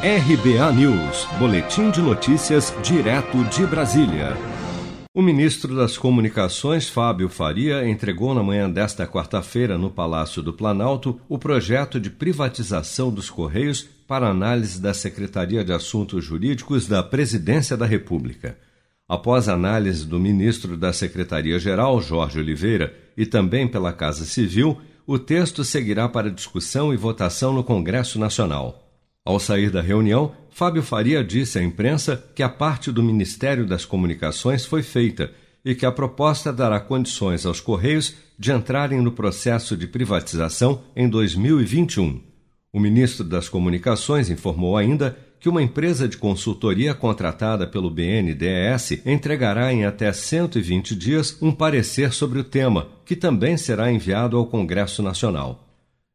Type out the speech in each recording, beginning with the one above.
RBA News, Boletim de Notícias, direto de Brasília. O ministro das Comunicações, Fábio Faria, entregou na manhã desta quarta-feira, no Palácio do Planalto, o projeto de privatização dos Correios para análise da Secretaria de Assuntos Jurídicos da Presidência da República. Após análise do ministro da Secretaria-Geral, Jorge Oliveira, e também pela Casa Civil, o texto seguirá para discussão e votação no Congresso Nacional. Ao sair da reunião, Fábio Faria disse à imprensa que a parte do Ministério das Comunicações foi feita e que a proposta dará condições aos Correios de entrarem no processo de privatização em 2021. O ministro das Comunicações informou ainda que uma empresa de consultoria contratada pelo BNDES entregará em até 120 dias um parecer sobre o tema, que também será enviado ao Congresso Nacional.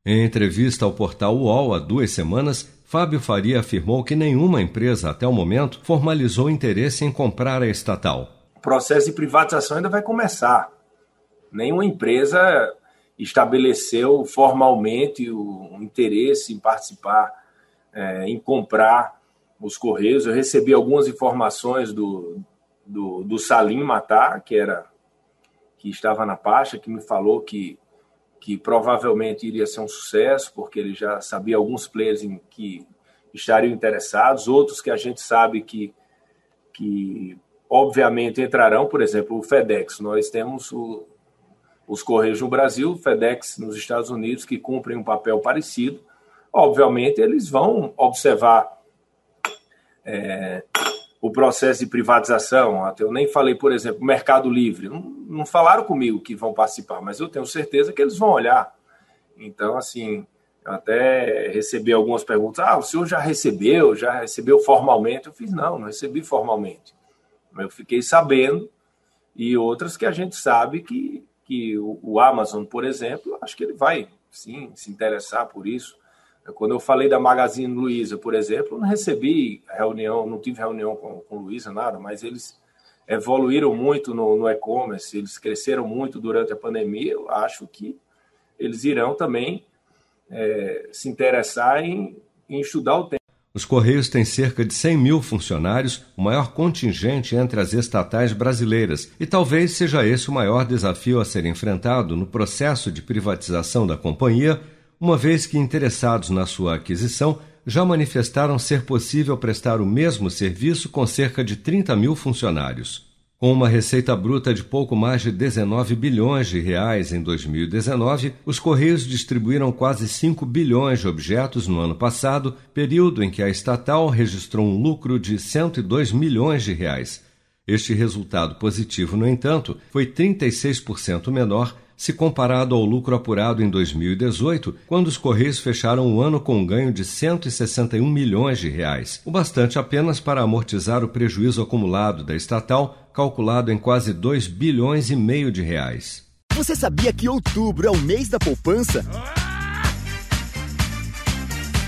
Em entrevista ao portal UOL há duas semanas, Fábio Faria afirmou que nenhuma empresa, até o momento, formalizou interesse em comprar a estatal. O processo de privatização ainda vai começar. Nenhuma empresa estabeleceu formalmente o interesse em participar, é, em comprar os Correios. Eu recebi algumas informações do, do, do Salim Matar, que era que estava na pasta, que me falou que que provavelmente iria ser um sucesso, porque ele já sabia alguns players em que estariam interessados, outros que a gente sabe que, que obviamente entrarão, por exemplo, o FedEx. Nós temos o, os Correios no Brasil, FedEx nos Estados Unidos, que cumprem um papel parecido. Obviamente, eles vão observar é, o processo de privatização. Até eu nem falei, por exemplo, Mercado Livre. Não, não falaram comigo que vão participar, mas eu tenho certeza que eles vão olhar. Então, assim, até recebi algumas perguntas. Ah, o senhor já recebeu? Já recebeu formalmente? Eu fiz, não, não recebi formalmente. Eu fiquei sabendo, e outras que a gente sabe que, que o, o Amazon, por exemplo, acho que ele vai sim se interessar por isso. Quando eu falei da Magazine Luiza, por exemplo, não recebi reunião, não tive reunião com, com Luiza, nada, mas eles evoluíram muito no, no e-commerce, eles cresceram muito durante a pandemia. Eu acho que eles irão também é, se interessar em, em estudar o tema. Os Correios têm cerca de 100 mil funcionários, o maior contingente entre as estatais brasileiras, e talvez seja esse o maior desafio a ser enfrentado no processo de privatização da companhia uma vez que interessados na sua aquisição já manifestaram ser possível prestar o mesmo serviço com cerca de 30 mil funcionários. Com uma receita bruta de pouco mais de 19 bilhões de reais em 2019, os Correios distribuíram quase 5 bilhões de objetos no ano passado, período em que a estatal registrou um lucro de 102 milhões de reais. Este resultado positivo, no entanto, foi 36% menor se comparado ao lucro apurado em 2018, quando os Correios fecharam o ano com um ganho de 161 milhões de reais, o bastante apenas para amortizar o prejuízo acumulado da estatal, calculado em quase 2 bilhões e meio de reais. Você sabia que outubro é o mês da poupança?